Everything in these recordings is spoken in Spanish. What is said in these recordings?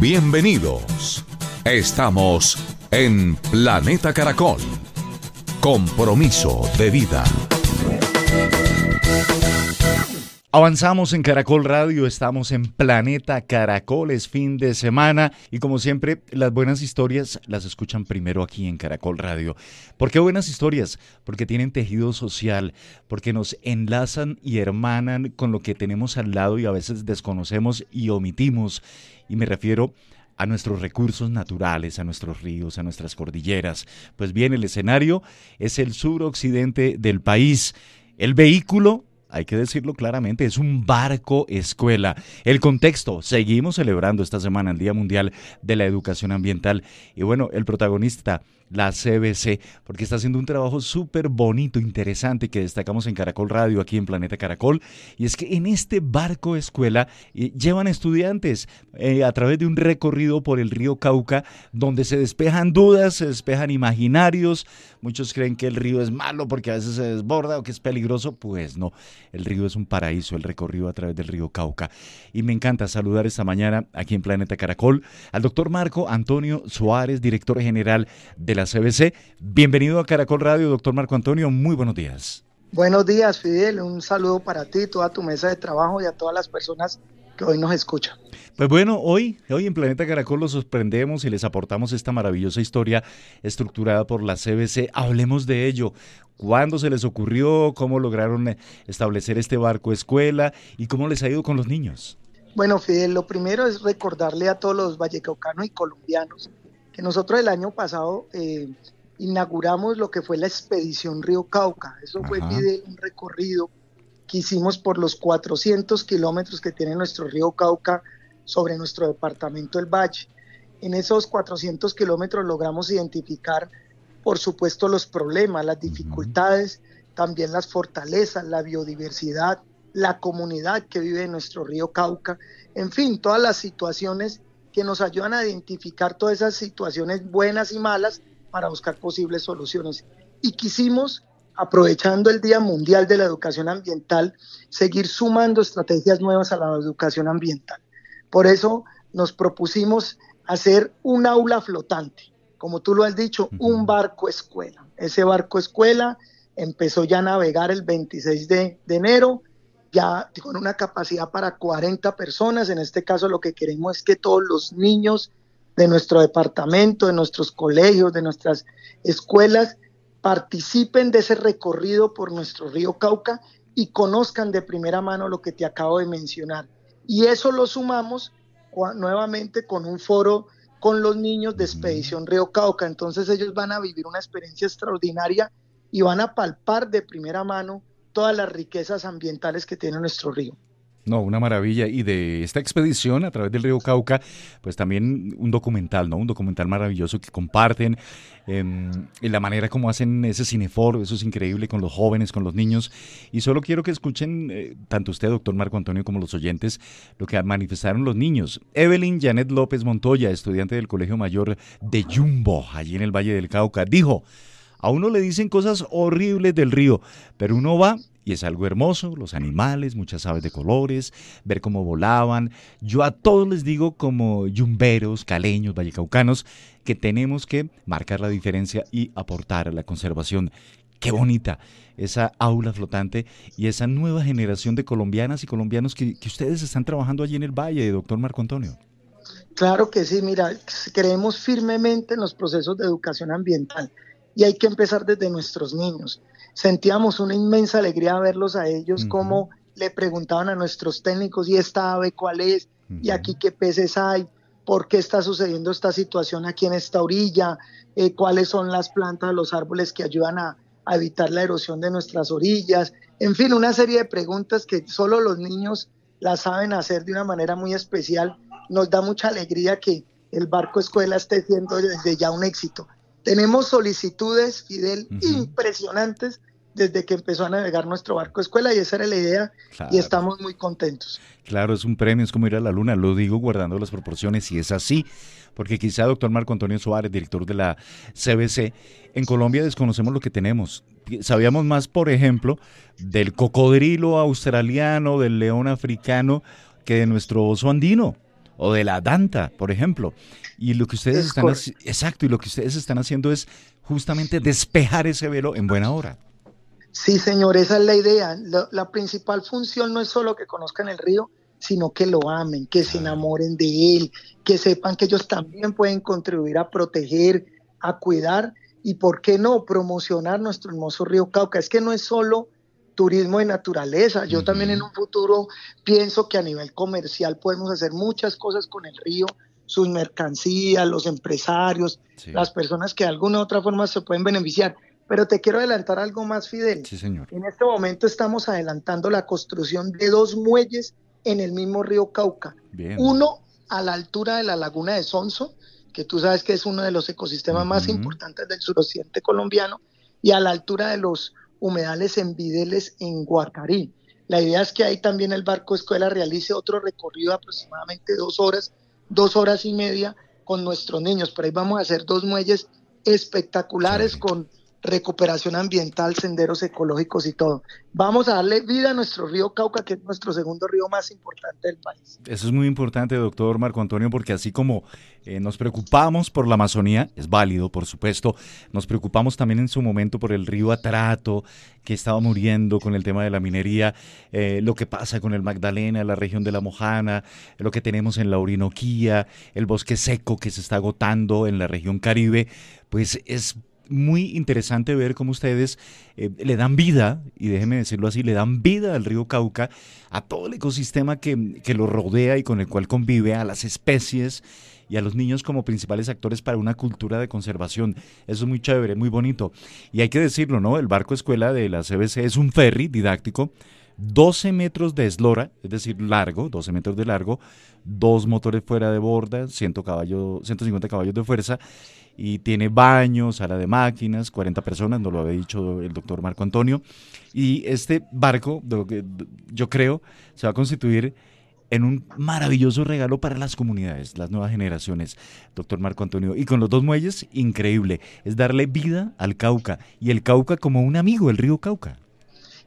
Bienvenidos. Estamos en Planeta Caracol. Compromiso de vida. Avanzamos en Caracol Radio, estamos en Planeta Caracol, es fin de semana y como siempre las buenas historias las escuchan primero aquí en Caracol Radio. ¿Por qué buenas historias? Porque tienen tejido social, porque nos enlazan y hermanan con lo que tenemos al lado y a veces desconocemos y omitimos. Y me refiero a nuestros recursos naturales, a nuestros ríos, a nuestras cordilleras. Pues bien, el escenario es el suroccidente del país. El vehículo hay que decirlo claramente, es un barco escuela. El contexto, seguimos celebrando esta semana el Día Mundial de la Educación Ambiental y bueno, el protagonista la CBC, porque está haciendo un trabajo súper bonito, interesante, que destacamos en Caracol Radio, aquí en Planeta Caracol, y es que en este barco escuela eh, llevan estudiantes eh, a través de un recorrido por el río Cauca, donde se despejan dudas, se despejan imaginarios, muchos creen que el río es malo porque a veces se desborda o que es peligroso, pues no, el río es un paraíso, el recorrido a través del río Cauca. Y me encanta saludar esta mañana aquí en Planeta Caracol al doctor Marco Antonio Suárez, director general de la CBC. Bienvenido a Caracol Radio, doctor Marco Antonio. Muy buenos días. Buenos días, Fidel. Un saludo para ti, toda tu mesa de trabajo y a todas las personas que hoy nos escuchan. Pues bueno, hoy, hoy en Planeta Caracol los sorprendemos y les aportamos esta maravillosa historia estructurada por la CBC. Hablemos de ello. ¿Cuándo se les ocurrió? ¿Cómo lograron establecer este barco escuela? ¿Y cómo les ha ido con los niños? Bueno, Fidel, lo primero es recordarle a todos los vallecaucanos y colombianos nosotros el año pasado eh, inauguramos lo que fue la expedición Río Cauca. Eso fue un recorrido que hicimos por los 400 kilómetros que tiene nuestro río Cauca sobre nuestro departamento del Valle. En esos 400 kilómetros logramos identificar, por supuesto, los problemas, las dificultades, también las fortalezas, la biodiversidad, la comunidad que vive en nuestro río Cauca, en fin, todas las situaciones que nos ayudan a identificar todas esas situaciones buenas y malas para buscar posibles soluciones. Y quisimos, aprovechando el Día Mundial de la Educación Ambiental, seguir sumando estrategias nuevas a la educación ambiental. Por eso nos propusimos hacer un aula flotante, como tú lo has dicho, un barco escuela. Ese barco escuela empezó ya a navegar el 26 de, de enero, ya con una capacidad para 40 personas. En este caso lo que queremos es que todos los niños de nuestro departamento, de nuestros colegios, de nuestras escuelas, participen de ese recorrido por nuestro río Cauca y conozcan de primera mano lo que te acabo de mencionar. Y eso lo sumamos nuevamente con un foro con los niños de Expedición Río Cauca. Entonces ellos van a vivir una experiencia extraordinaria y van a palpar de primera mano todas las riquezas ambientales que tiene nuestro río. No, una maravilla. Y de esta expedición a través del río Cauca, pues también un documental, ¿no? Un documental maravilloso que comparten em, en la manera como hacen ese cineforo, eso es increíble con los jóvenes, con los niños. Y solo quiero que escuchen, eh, tanto usted, doctor Marco Antonio, como los oyentes, lo que manifestaron los niños. Evelyn Janet López Montoya, estudiante del Colegio Mayor de Jumbo, allí en el Valle del Cauca, dijo... A uno le dicen cosas horribles del río, pero uno va y es algo hermoso, los animales, muchas aves de colores, ver cómo volaban. Yo a todos les digo como yumberos, caleños, vallecaucanos, que tenemos que marcar la diferencia y aportar a la conservación. Qué bonita esa aula flotante y esa nueva generación de colombianas y colombianos que, ustedes están trabajando allí en el Valle, doctor Marco Antonio. Claro que sí, mira, creemos firmemente en los procesos de educación ambiental y hay que empezar desde nuestros niños. Sentíamos una inmensa alegría verlos a ellos, como le preguntaban a nuestros técnicos, ¿y esta ave cuál es? ¿Y aquí qué peces hay? ¿Por qué está sucediendo esta situación aquí en esta orilla? Eh, ¿Cuáles son las plantas, los árboles que ayudan a, a evitar la erosión de nuestras orillas? En fin, una serie de preguntas que solo los niños las saben hacer de una manera muy especial. Nos da mucha alegría que el barco escuela esté siendo desde ya un éxito. Tenemos solicitudes, Fidel, impresionantes desde que empezó a navegar nuestro barco escuela y esa era la idea y estamos muy contentos. Claro, es un premio, es como ir a la luna, lo digo guardando las proporciones y es así, porque quizá doctor Marco Antonio Suárez, director de la CBC, en Colombia desconocemos lo que tenemos. Sabíamos más, por ejemplo, del cocodrilo australiano, del león africano, que de nuestro oso andino o de la Danta, por ejemplo. Y lo que ustedes están exacto, y lo que ustedes están haciendo es justamente despejar ese velo en buena hora. Sí, señor, esa es la idea. La, principal función no es solo que conozcan el río, sino que lo amen, que se enamoren de él, que sepan que ellos también pueden contribuir a proteger, a cuidar y, ¿por qué no?, promocionar nuestro hermoso río Cauca. Es que no es solo turismo de naturaleza, yo también en un futuro pienso que a nivel comercial podemos hacer muchas cosas con el río, sus mercancías, los empresarios, las personas que de alguna u otra forma se pueden beneficiar. Pero te quiero adelantar algo más, Fidel. Sí, señor. En este momento estamos adelantando la construcción de dos muelles en el mismo río Cauca. Uno a la altura de la laguna de Sonso, que tú sabes que es uno de los ecosistemas más importantes del suroccidente colombiano, y a la altura de los humedales en Videles en Guacarí. La idea es que ahí también el barco escuela realice otro recorrido de aproximadamente dos horas, dos horas y media con nuestros niños. Pero ahí vamos a hacer dos muelles espectaculares con recuperación ambiental, senderos ecológicos y todo. Vamos a darle vida a nuestro río Cauca, que es nuestro segundo río más importante del país. Eso es muy importante, doctor Marco Antonio, porque así como eh, nos preocupamos por la Amazonía, es válido, por supuesto, nos preocupamos también en su momento por el río Atrato, que estaba muriendo con el tema de la minería, eh, lo que pasa con el Magdalena, la región de la Mojana, lo que tenemos en la Orinoquía, el bosque seco que se está agotando en la región Caribe, pues es muy interesante ver cómo ustedes eh, le dan vida, y déjeme decirlo así, le dan vida al río Cauca, a todo el ecosistema que, que lo rodea y con el cual convive, a las especies y a los niños como principales actores para una cultura de conservación. Eso es muy chévere, muy bonito. Y hay que decirlo, ¿no? El barco escuela de la CBC es un ferry didáctico 12 metros de eslora, es decir, largo, 12 metros de largo, dos motores fuera de borda, 100 caballos, 150 caballos de fuerza y tiene baño, sala de máquinas, 40 personas, nos lo había dicho el doctor Marco Antonio. Y este barco, yo creo, se va a constituir en un maravilloso regalo para las comunidades, las nuevas generaciones, doctor Marco Antonio. Y con los dos muelles, increíble, es darle vida al Cauca y el Cauca como un amigo, el río Cauca.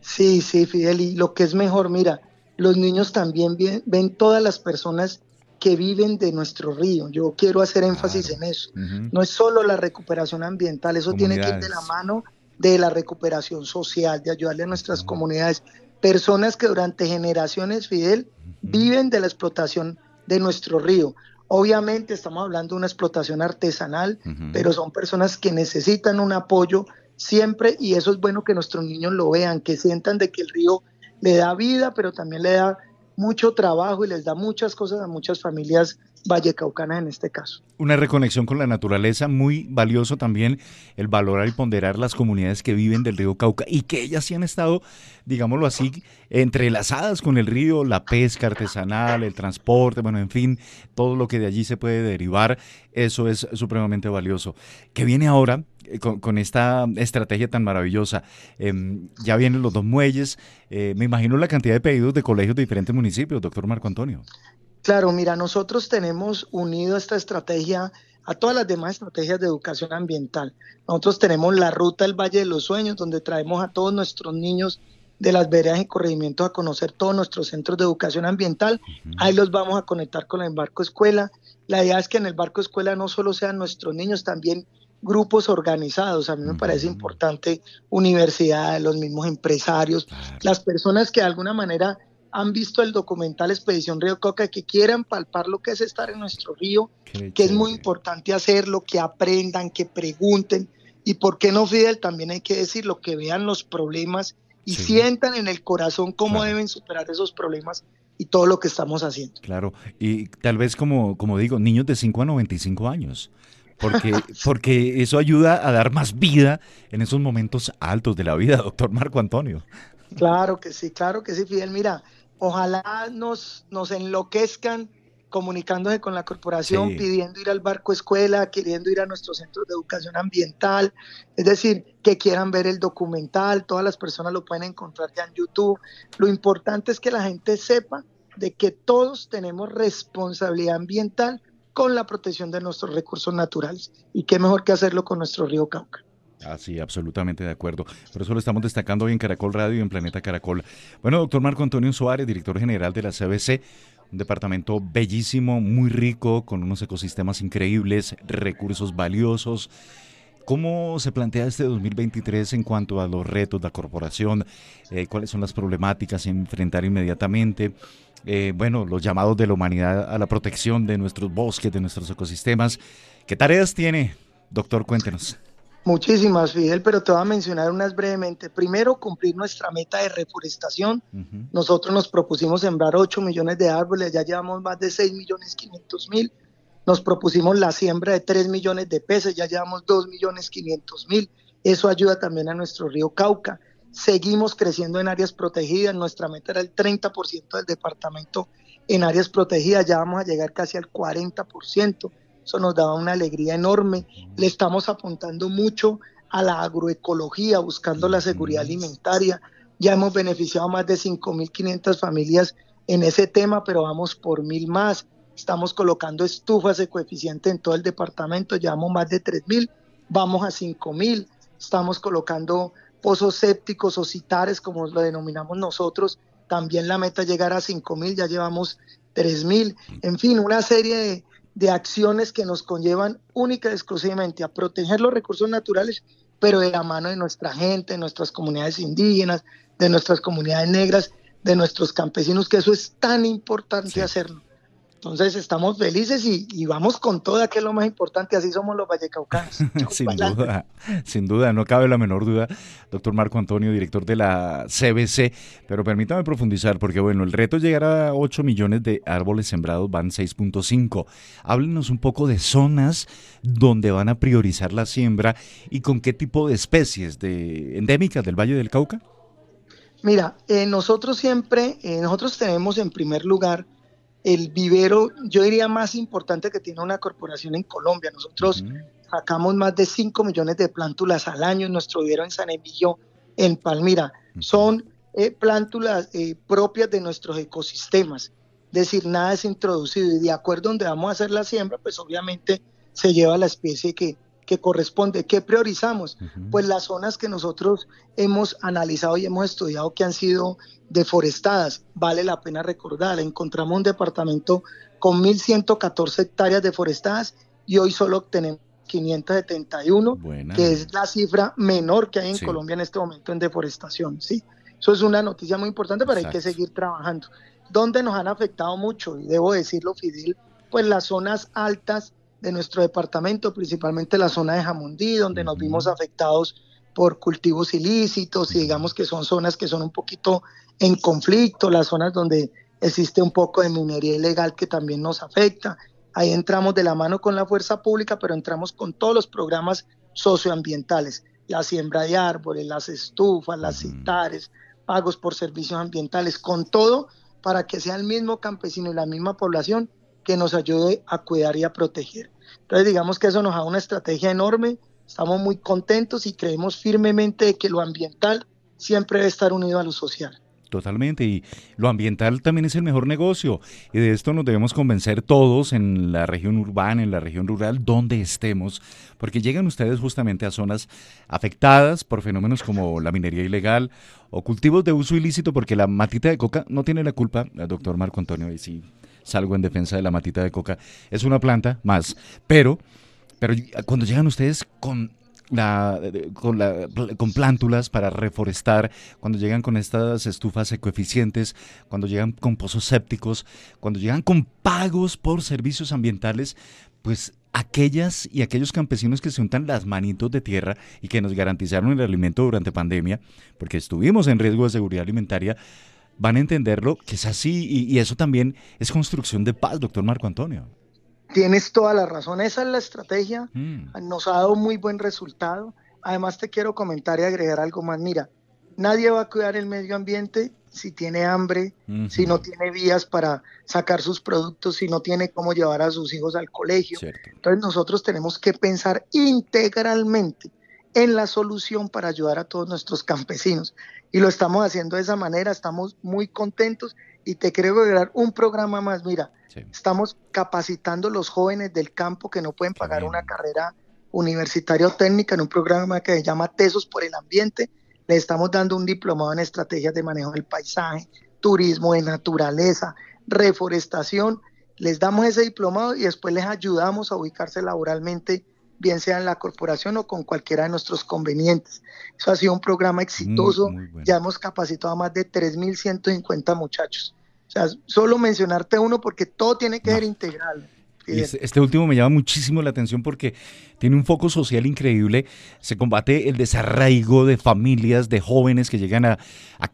Sí, sí, Fidel, y lo que es mejor, mira, los niños también ven, todas las personas que viven de nuestro río. Yo quiero hacer énfasis en eso. No es solo la recuperación ambiental, eso tiene que ir de la mano de la recuperación social, de ayudarle a nuestras comunidades. Personas que durante generaciones, Fidel, viven de la explotación de nuestro río. Obviamente estamos hablando de una explotación artesanal, pero son personas que necesitan un apoyo siempre y eso es bueno que nuestros niños lo vean, que sientan de que el río le da vida, pero también le da mucho trabajo y les da muchas cosas a muchas familias vallecaucanas en este caso. Una reconexión con la naturaleza, muy valioso también el valorar y ponderar las comunidades que viven del río Cauca y que ellas sí han estado, digámoslo así, entrelazadas con el río, la pesca artesanal, el transporte, bueno, en fin, todo lo que de allí se puede derivar, eso es supremamente valioso. ¿Qué viene ahora? Eh, con, esta estrategia tan maravillosa. Em, ya vienen los dos muelles. Eh, me imagino la cantidad de pedidos de colegios de diferentes municipios, doctor Marco Antonio. Claro, mira, nosotros tenemos unido esta estrategia a todas las demás estrategias de educación ambiental. Nosotros tenemos la ruta del Valle de los Sueños, donde traemos a todos nuestros niños de las veredas y corregimientos a conocer todos nuestros centros de educación ambiental. Ahí los vamos a conectar con el barco escuela. La idea es que en el barco escuela no solo sean nuestros niños, también grupos organizados. A mí me parece importante universidades, los mismos empresarios, las personas que de alguna manera han visto el documental Expedición Río Coca, que quieran palpar lo que es estar en nuestro río, que es muy importante hacerlo, que aprendan, que pregunten. Y por qué no, Fidel, también hay que decirlo, que vean los problemas y sientan en el corazón cómo deben superar esos problemas y todo lo que estamos haciendo. Claro, y tal vez como, como digo, niños de 5 a 95 años porque, porque eso ayuda a dar más vida en esos momentos altos de la vida, doctor Marco Antonio. Claro que sí, claro que sí, Fidel. Mira, ojalá nos, nos enloquezcan comunicándose con la corporación, pidiendo ir al barco escuela, queriendo ir a nuestros centros de educación ambiental, es decir, que quieran ver el documental, todas las personas lo pueden encontrar ya en YouTube. Lo importante es que la gente sepa de que todos tenemos responsabilidad ambiental con la protección de nuestros recursos naturales. Y qué mejor que hacerlo con nuestro río Cauca. Así, ah, absolutamente de acuerdo. Por eso lo estamos destacando hoy en Caracol Radio y en Planeta Caracol. Bueno, doctor Marco Antonio Suárez, director general de la CBC, Un departamento bellísimo, muy rico, con unos ecosistemas increíbles, recursos valiosos. ¿Cómo se plantea este 2023 en cuanto a los retos de la corporación? Eh, ¿Cuáles son las problemáticas a enfrentar inmediatamente? Eh, bueno, los llamados de la humanidad a la protección de nuestros bosques, de nuestros ecosistemas. ¿Qué tareas tiene, doctor? Cuéntenos. Muchísimas, Fidel, pero te voy a mencionar unas brevemente. Primero, cumplir nuestra meta de reforestación. Nosotros nos propusimos sembrar 8 millones de árboles, ya llevamos más de 6 millones 500 mil. Nos propusimos la siembra de 3 millones de peces, ya llevamos 2 millones 500 mil. Eso ayuda también a nuestro río Cauca. Seguimos creciendo en áreas protegidas. Nuestra meta era el 30% del departamento en áreas protegidas. Ya vamos a llegar casi al 40%. Eso nos daba una alegría enorme. Le estamos apuntando mucho a la agroecología, buscando la seguridad alimentaria. Ya hemos beneficiado a más de 5.500 familias en ese tema, pero vamos por mil más. Estamos colocando estufas de coeficiente en todo el departamento, llevamos más de 3.000, vamos a 5.000. Estamos colocando pozos sépticos o citares, como lo denominamos nosotros. También la meta es llegar a 5.000, ya llevamos 3.000. En fin, una serie de, de acciones que nos conllevan única y exclusivamente a proteger los recursos naturales, pero de la mano de nuestra gente, de nuestras comunidades indígenas, de nuestras comunidades negras, de nuestros campesinos, que eso es tan importante hacerlo. Entonces estamos felices y, vamos con todo, que es lo más importante, así somos los vallecaucanos. sin duda, sin duda, no cabe la menor duda, doctor Marco Antonio, director de la CBC, pero permítame profundizar, porque bueno, el reto es llegar a 8 millones de árboles sembrados, van 6.5. Háblenos un poco de zonas donde van a priorizar la siembra y con qué tipo de especies de endémicas del Valle del Cauca. Mira, eh, nosotros siempre, eh, nosotros tenemos en primer lugar el vivero, yo diría, más importante que tiene una corporación en Colombia. Nosotros sacamos más de 5 millones de plántulas al año en nuestro vivero en San Emilio, en Palmira. Son eh, plántulas eh, propias de nuestros ecosistemas. Es decir, nada es introducido y de acuerdo a donde vamos a hacer la siembra, pues obviamente se lleva la especie que, que corresponde. ¿Qué priorizamos? Pues las zonas que nosotros hemos analizado y hemos estudiado que han sido deforestadas. Vale la pena recordar, encontramos un departamento con 1.114 hectáreas deforestadas y hoy solo tenemos 571, que es la cifra menor que hay en Colombia en este momento en deforestación. ¿sí? Eso es una noticia muy importante, pero hay que seguir trabajando. ¿Dónde nos han afectado mucho? Y debo decirlo, Fidel, pues las zonas altas de nuestro departamento, principalmente la zona de Jamundí, donde nos vimos afectados por cultivos ilícitos y digamos que son zonas que son un poquito en conflicto, las zonas donde existe un poco de minería ilegal que también nos afecta. Ahí entramos de la mano con la fuerza pública, pero entramos con todos los programas socioambientales, la siembra de árboles, las estufas, las citares, pagos por servicios ambientales, con todo para que sea el mismo campesino y la misma población que nos ayude a cuidar y a proteger. Entonces digamos que eso nos da una estrategia enorme, estamos muy contentos y creemos firmemente que lo ambiental siempre debe estar unido a lo social. Totalmente, y lo ambiental también es el mejor negocio, y de esto nos debemos convencer todos en la región urbana, en la región rural, donde estemos, porque llegan ustedes justamente a zonas afectadas por fenómenos como la minería ilegal o cultivos de uso ilícito, porque la matita de coca no tiene la culpa, doctor Marco Antonio, y sí, salgo en defensa de la matita de coca, es una planta más, pero, pero cuando llegan ustedes con la, con, la, con plántulas para reforestar, cuando llegan con estas estufas ecoeficientes, cuando llegan con pozos sépticos, cuando llegan con pagos por servicios ambientales, pues aquellas y aquellos campesinos que se untan las manitos de tierra y que nos garantizaron el alimento durante pandemia, porque estuvimos en riesgo de seguridad alimentaria, van a entenderlo que es así y, eso también es construcción de paz, doctor Marco Antonio. Tienes toda la razón, esa es la estrategia, mm. nos ha dado muy buen resultado. Además te quiero comentar y agregar algo más, mira, nadie va a cuidar el medio ambiente si tiene hambre, si no tiene vías para sacar sus productos, si no tiene cómo llevar a sus hijos al colegio. Entonces nosotros tenemos que pensar integralmente en la solución para ayudar a todos nuestros campesinos. Y lo estamos haciendo de esa manera, estamos muy contentos y te quiero agregar un programa más. Mira, estamos capacitando a los jóvenes del campo que no pueden pagar una carrera universitaria o técnica en un programa que se llama Tesos por el Ambiente. Le estamos dando un diplomado en estrategias de manejo del paisaje, turismo de naturaleza, reforestación, les damos ese diplomado y después les ayudamos a ubicarse laboralmente, bien sea en la corporación o con cualquiera de nuestros convenientes. Eso ha sido un programa exitoso, ya hemos capacitado a más de 3.150 muchachos. O sea, solo mencionarte uno porque todo tiene que ser integral. Este, este, último me llama muchísimo la atención porque tiene un foco social increíble. Se combate el desarraigo de familias, de jóvenes que llegan a,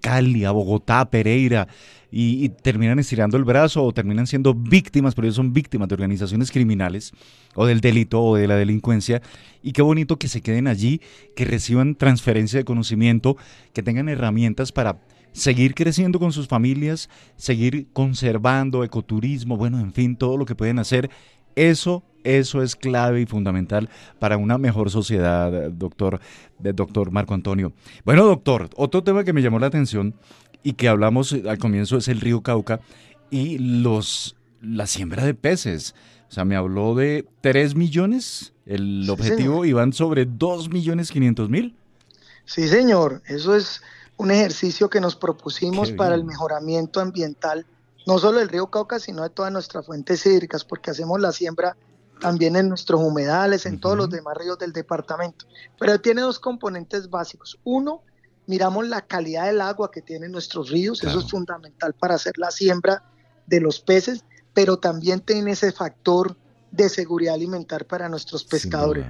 Cali, a Bogotá, a Pereira y, terminan estirando el brazo o terminan siendo víctimas, pero ellos son víctimas de organizaciones criminales o del delito o de la delincuencia. Y qué bonito que se queden allí, que reciban transferencia de conocimiento, que tengan herramientas para seguir creciendo con sus familias, seguir conservando ecoturismo, bueno, en fin, todo lo que pueden hacer. Eso, eso es clave y fundamental para una mejor sociedad, doctor, doctor Marco Antonio. Bueno, doctor, otro tema que me llamó la atención y que hablamos al comienzo es el río Cauca y los la siembra de peces. O sea, me habló de 3 millones, el objetivo iban sobre 2 millones 500 mil. Sí, señor, eso es un ejercicio que nos propusimos para el mejoramiento ambiental, no solo del río Cauca, sino de todas nuestras fuentes hídricas, porque hacemos la siembra también en nuestros humedales, en todos los demás ríos del departamento. Pero tiene dos componentes básicos. Uno, miramos la calidad del agua que tienen nuestros ríos, eso es fundamental para hacer la siembra de los peces, pero también tiene ese factor de seguridad alimentar para nuestros pescadores.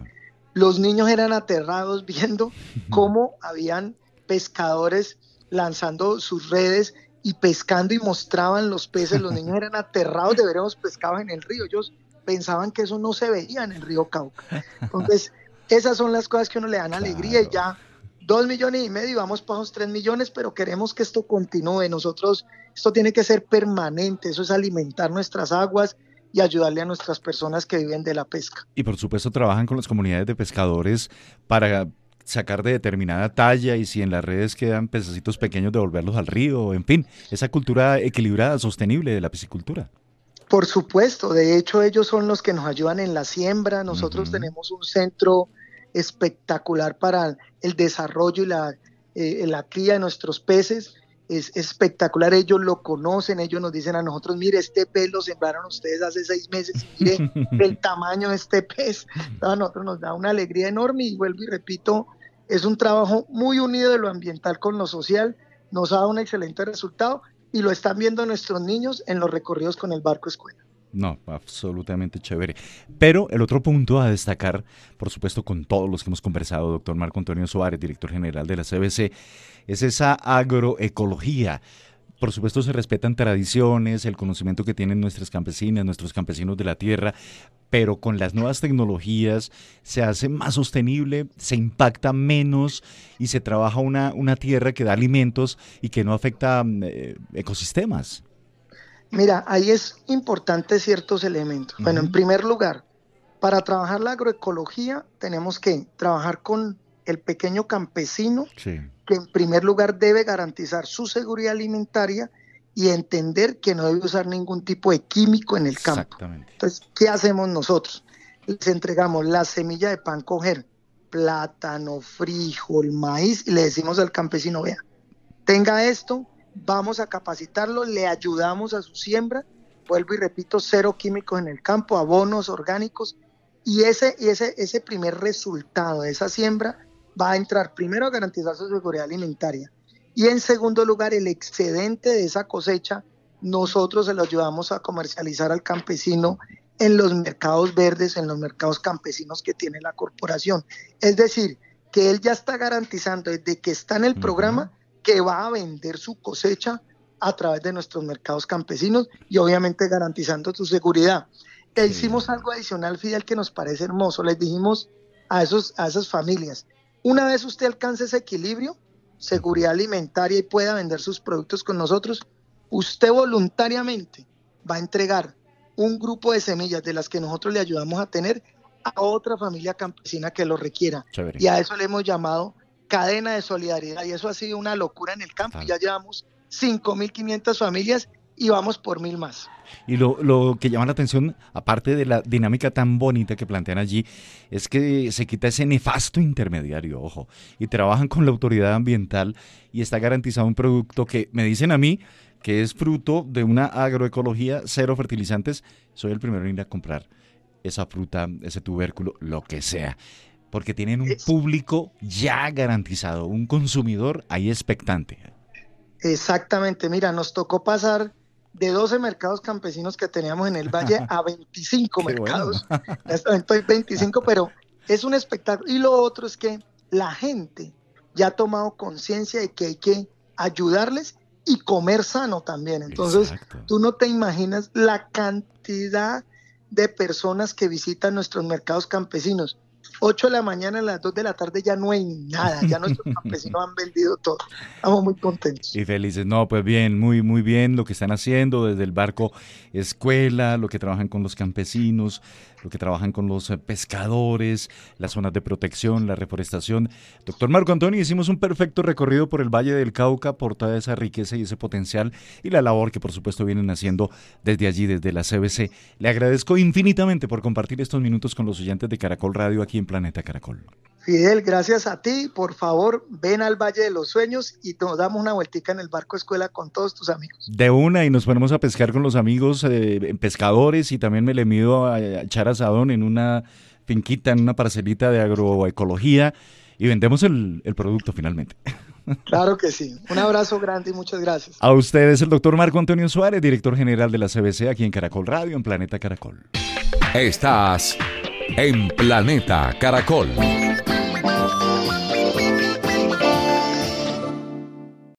Los niños eran aterrados viendo cómo habían pescadores lanzando sus redes y pescando y mostraban los peces. Los niños eran aterrados de ver a los pescados en el río. Ellos pensaban que eso no se veía en el río Cauca. Entonces, esas son las cosas que uno le dan alegría y ya dos millones y medio, vamos para los tres millones, pero queremos que esto continúe. Nosotros, esto tiene que ser permanente, eso es alimentar nuestras aguas y ayudarle a nuestras personas que viven de la pesca. Y por supuesto trabajan con las comunidades de pescadores para sacar de determinada talla y si en las redes quedan pececitos pequeños devolverlos al río, en fin, esa cultura equilibrada, sostenible de la piscicultura. Por supuesto, de hecho ellos son los que nos ayudan en la siembra, nosotros tenemos un centro espectacular para el desarrollo y la, eh, la cría de nuestros peces, es espectacular, ellos lo conocen, ellos nos dicen a nosotros, mire, este pez lo sembraron ustedes hace seis meses, mire el tamaño de este pez, a nosotros nos da una alegría enorme y vuelvo y repito, es un trabajo muy unido de lo ambiental con lo social, nos ha dado un excelente resultado y lo están viendo nuestros niños en los recorridos con el barco escuela. No, absolutamente chévere. Pero el otro punto a destacar, por supuesto, con todos los que hemos conversado, doctor Marco Antonio Suárez, director general de la CBC, es esa agroecología por supuesto se respetan tradiciones, el conocimiento que tienen nuestras campesinas, nuestros campesinos de la tierra, pero con las nuevas tecnologías se hace más sostenible, se impacta menos y se trabaja una, una tierra que da alimentos y que no afecta eh, ecosistemas. Mira, ahí es importante ciertos elementos. Bueno, en primer lugar, para trabajar la agroecología tenemos que trabajar con el pequeño campesino que en primer lugar debe garantizar su seguridad alimentaria y entender que no debe usar ningún tipo de químico en el campo. Entonces, ¿qué hacemos nosotros? Les entregamos la semilla de pan coger, plátano, frijol, maíz y le decimos al campesino, vea, tenga esto, vamos a capacitarlo, le ayudamos a su siembra, vuelvo y repito, cero químicos en el campo, abonos orgánicos y ese, ese, ese primer resultado de esa siembra va a entrar primero a garantizar su seguridad alimentaria y en segundo lugar el excedente de esa cosecha nosotros se lo ayudamos a comercializar al campesino en los mercados verdes, en los mercados campesinos que tiene la corporación. Es decir, que él ya está garantizando desde que está en el programa que va a vender su cosecha a través de nuestros mercados campesinos y obviamente garantizando su seguridad. E hicimos algo adicional, Fidel, que nos parece hermoso. Les dijimos a, esos, a esas familias, una vez usted alcance ese equilibrio, seguridad alimentaria y pueda vender sus productos con nosotros, usted voluntariamente va a entregar un grupo de semillas de las que nosotros le ayudamos a tener a otra familia campesina que lo requiera. Y a eso le hemos llamado cadena de solidaridad. Y eso ha sido una locura en el campo. Ya llevamos 5.500 familias y vamos por mil más. Y lo, lo, que llama la atención, aparte de la dinámica tan bonita que plantean allí, es que se quita ese nefasto intermediario, ojo, y trabajan con la autoridad ambiental y está garantizado un producto que me dicen a mí que es fruto de una agroecología, cero fertilizantes, soy el primero en ir a comprar esa fruta, ese tubérculo, lo que sea. Porque tienen un público ya garantizado, un consumidor ahí expectante. Exactamente, mira, nos tocó pasar de 12 mercados campesinos que teníamos en el Valle a 25 mercados. Estoy 25, pero es un espectáculo. Y lo otro es que la gente ya ha tomado conciencia de que hay que ayudarles y comer sano también. Entonces, tú no te imaginas la cantidad de personas que visitan nuestros mercados campesinos. 8 de la mañana a las 2 de la tarde ya no hay nada, ya nuestros campesinos han vendido todo. Estamos muy contentos. Y felices. No, pues bien, muy, muy bien lo que están haciendo desde el barco escuela, lo que trabajan con los campesinos, lo que trabajan con los eh, pescadores, las zonas de protección, la reforestación. Doctor Marco Antonio, hicimos un perfecto recorrido por el Valle del Cauca, por toda esa riqueza y ese potencial y la labor que por supuesto vienen haciendo desde allí, desde la CBC. Le agradezco infinitamente por compartir estos minutos con los oyentes de Caracol Radio aquí en Planeta Caracol. Fidel, gracias a ti. Por favor, ven al Valle de los Sueños y nos damos una vueltica en el barco escuela con todos tus amigos. De una, y nos ponemos a pescar con los amigos eh, pescadores y también me le mido a, echar asadón en una finquita, en una parcelita de agroecología y vendemos el, el producto finalmente. Claro que sí. Un abrazo grande y muchas gracias. A ustedes, el doctor Marco Antonio Suárez, director general de la CBC aquí en Caracol Radio, en Planeta Caracol. Estás en Planeta Caracol.